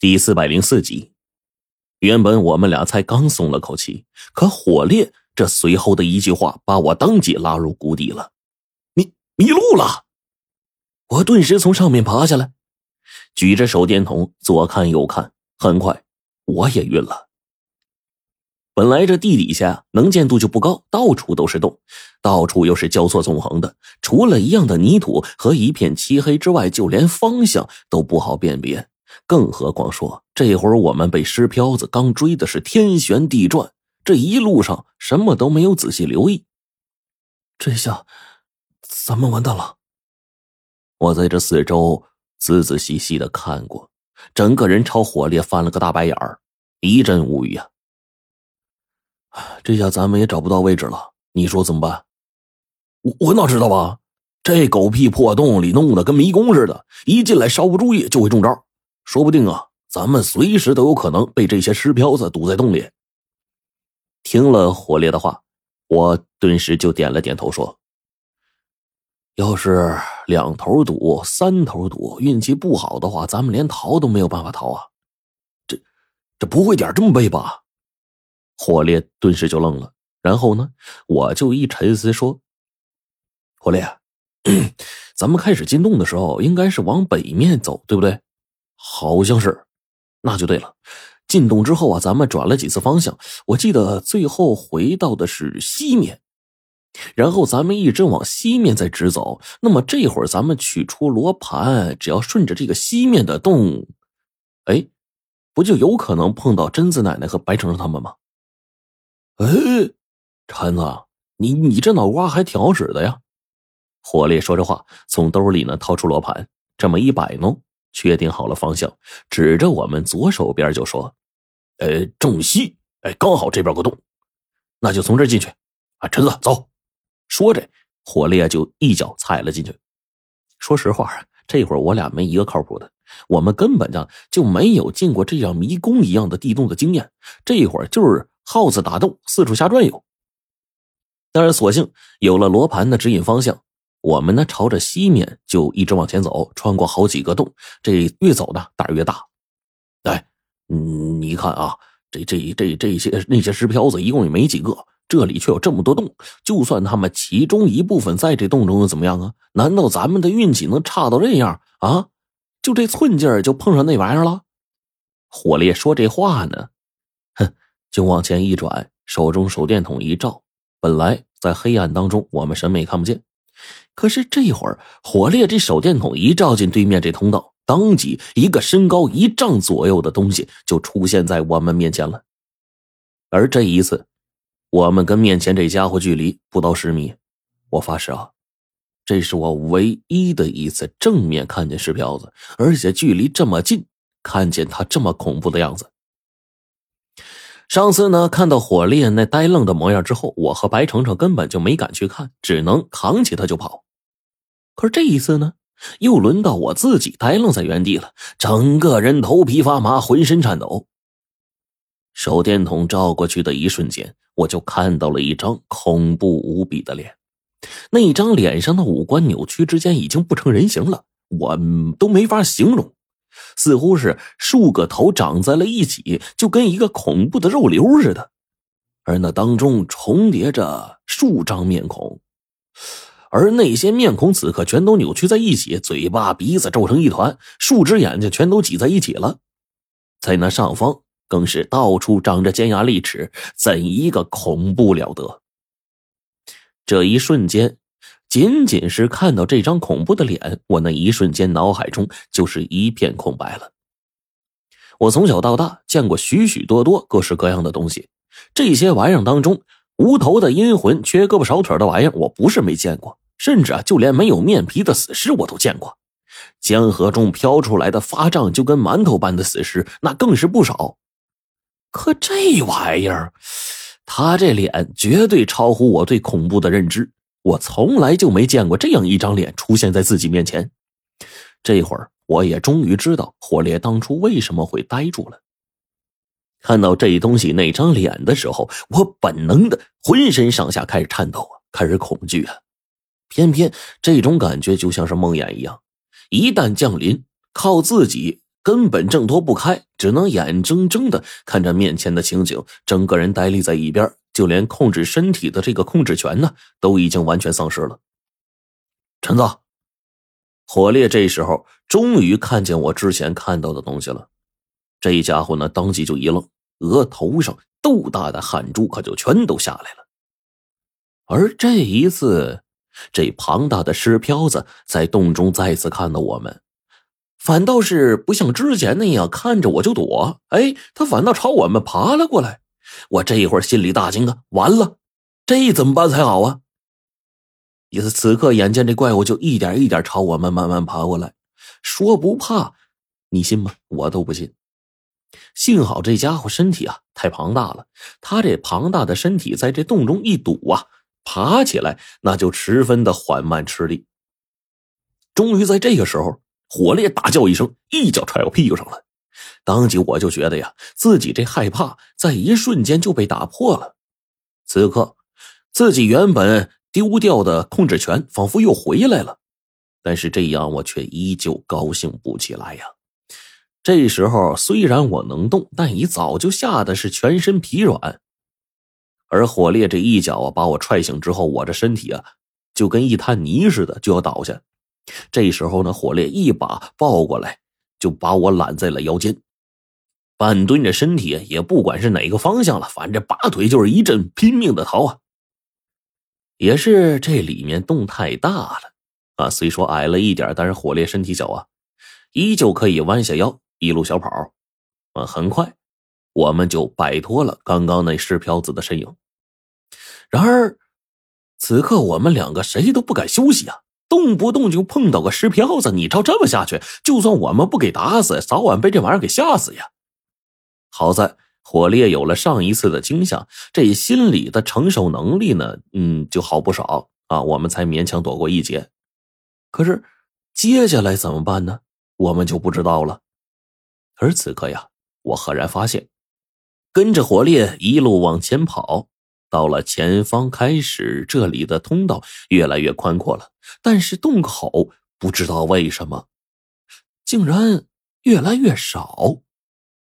第四百零四集，原本我们俩才刚松了口气，可火烈这随后的一句话把我当即拉入谷底了。迷迷路了！我顿时从上面爬下来，举着手电筒左看右看，很快我也晕了。本来这地底下能见度就不高，到处都是洞，到处又是交错纵横的，除了一样的泥土和一片漆黑之外，就连方向都不好辨别。更何况说，这会儿我们被尸漂子刚追的是天旋地转，这一路上什么都没有仔细留意。这下，咱们完蛋了。我在这四周仔仔细细的看过，整个人朝火烈翻了个大白眼儿，一阵无语啊。这下咱们也找不到位置了，你说怎么办？我我哪知道啊？这狗屁破洞里弄得跟迷宫似的，一进来稍不注意就会中招。说不定啊，咱们随时都有可能被这些尸漂子堵在洞里。听了火烈的话，我顿时就点了点头，说：“要是两头堵、三头堵，运气不好的话，咱们连逃都没有办法逃啊！这这不会点这么背吧？”火烈顿时就愣了，然后呢，我就一沉思说：“火烈，咱们开始进洞的时候，应该是往北面走，对不对？”好像是，那就对了。进洞之后啊，咱们转了几次方向，我记得最后回到的是西面，然后咱们一直往西面再直走。那么这会儿咱们取出罗盘，只要顺着这个西面的洞，哎，不就有可能碰到贞子奶奶和白程程他们吗？哎，陈子，你你这脑瓜还挺好使的呀！火烈说着话，从兜里呢掏出罗盘，这么一摆弄。确定好了方向，指着我们左手边就说：“呃，正西，哎，刚好这边有个洞，那就从这进去。啊，陈子，走！”说着，火烈就一脚踩了进去。说实话，这会儿我俩没一个靠谱的，我们根本上就没有进过这样迷宫一样的地洞的经验。这会儿就是耗子打洞，四处瞎转悠。但是索性有了罗盘的指引方向。我们呢，朝着西面就一直往前走，穿过好几个洞，这越走呢胆儿越大。哎，你看啊，这这这这些那些石漂子一共也没几个，这里却有这么多洞。就算他们其中一部分在这洞中又怎么样啊？难道咱们的运气能差到这样啊？就这寸劲儿就碰上那玩意儿了？火烈说这话呢，哼，就往前一转，手中手电筒一照，本来在黑暗当中我们什么也看不见。可是这会儿，火烈这手电筒一照进对面这通道，当即一个身高一丈左右的东西就出现在我们面前了。而这一次，我们跟面前这家伙距离不到十米。我发誓啊，这是我唯一的一次正面看见石彪子，而且距离这么近，看见他这么恐怖的样子。上次呢，看到火烈那呆愣的模样之后，我和白程程根本就没敢去看，只能扛起他就跑。可是这一次呢，又轮到我自己呆愣在原地了，整个人头皮发麻，浑身颤抖。手电筒照过去的一瞬间，我就看到了一张恐怖无比的脸，那张脸上的五官扭曲之间已经不成人形了，我都没法形容。似乎是数个头长在了一起，就跟一个恐怖的肉瘤似的，而那当中重叠着数张面孔，而那些面孔此刻全都扭曲在一起，嘴巴、鼻子皱成一团，数只眼睛全都挤在一起了，在那上方更是到处长着尖牙利齿，怎一个恐怖了得！这一瞬间。仅仅是看到这张恐怖的脸，我那一瞬间脑海中就是一片空白了。我从小到大见过许许多多各式各样的东西，这些玩意儿当中，无头的阴魂、缺胳膊少腿的玩意儿，我不是没见过，甚至啊，就连没有面皮的死尸我都见过。江河中飘出来的发胀就跟馒头般的死尸，那更是不少。可这玩意儿，他这脸绝对超乎我对恐怖的认知。我从来就没见过这样一张脸出现在自己面前。这会儿，我也终于知道火烈当初为什么会呆住了。看到这东西那张脸的时候，我本能的浑身上下开始颤抖啊，开始恐惧啊。偏偏这种感觉就像是梦魇一样，一旦降临，靠自己根本挣脱不开，只能眼睁睁的看着面前的情景，整个人呆立在一边，就连控制身体的这个控制权呢，都已经完全丧失了。陈子，火烈这时候终于看见我之前看到的东西了，这家伙呢，当即就一愣，额头上豆大的汗珠可就全都下来了。而这一次，这庞大的尸漂子在洞中再次看到我们，反倒是不像之前那样看着我就躲，哎，他反倒朝我们爬了过来。我这一会儿心里大惊啊，完了，这怎么办才好啊？也是此刻，眼见这怪物就一点一点朝我们慢慢爬过来，说不怕，你信吗？我都不信。幸好这家伙身体啊太庞大了，他这庞大的身体在这洞中一堵啊。爬起来那就十分的缓慢吃力。终于在这个时候，火烈大叫一声，一脚踹我屁股上了。当即我就觉得呀，自己这害怕在一瞬间就被打破了。此刻，自己原本丢掉的控制权仿佛又回来了，但是这样我却依旧高兴不起来呀。这时候虽然我能动，但已早就吓得是全身疲软。而火烈这一脚啊，把我踹醒之后，我这身体啊，就跟一滩泥似的，就要倒下。这时候呢，火烈一把抱过来，就把我揽在了腰间，半蹲着身体，也不管是哪个方向了，反正拔腿就是一阵拼命的逃啊。也是这里面洞太大了啊，虽说矮了一点，但是火烈身体小啊，依旧可以弯下腰一路小跑啊，很快。我们就摆脱了刚刚那尸漂子的身影。然而，此刻我们两个谁都不敢休息啊，动不动就碰到个尸漂子。你照这么下去，就算我们不给打死，早晚被这玩意儿给吓死呀！好在火烈有了上一次的惊吓，这心理的承受能力呢，嗯，就好不少啊，我们才勉强躲过一劫。可是接下来怎么办呢？我们就不知道了。而此刻呀，我赫然发现。跟着火烈一路往前跑，到了前方，开始这里的通道越来越宽阔了，但是洞口不知道为什么，竟然越来越少。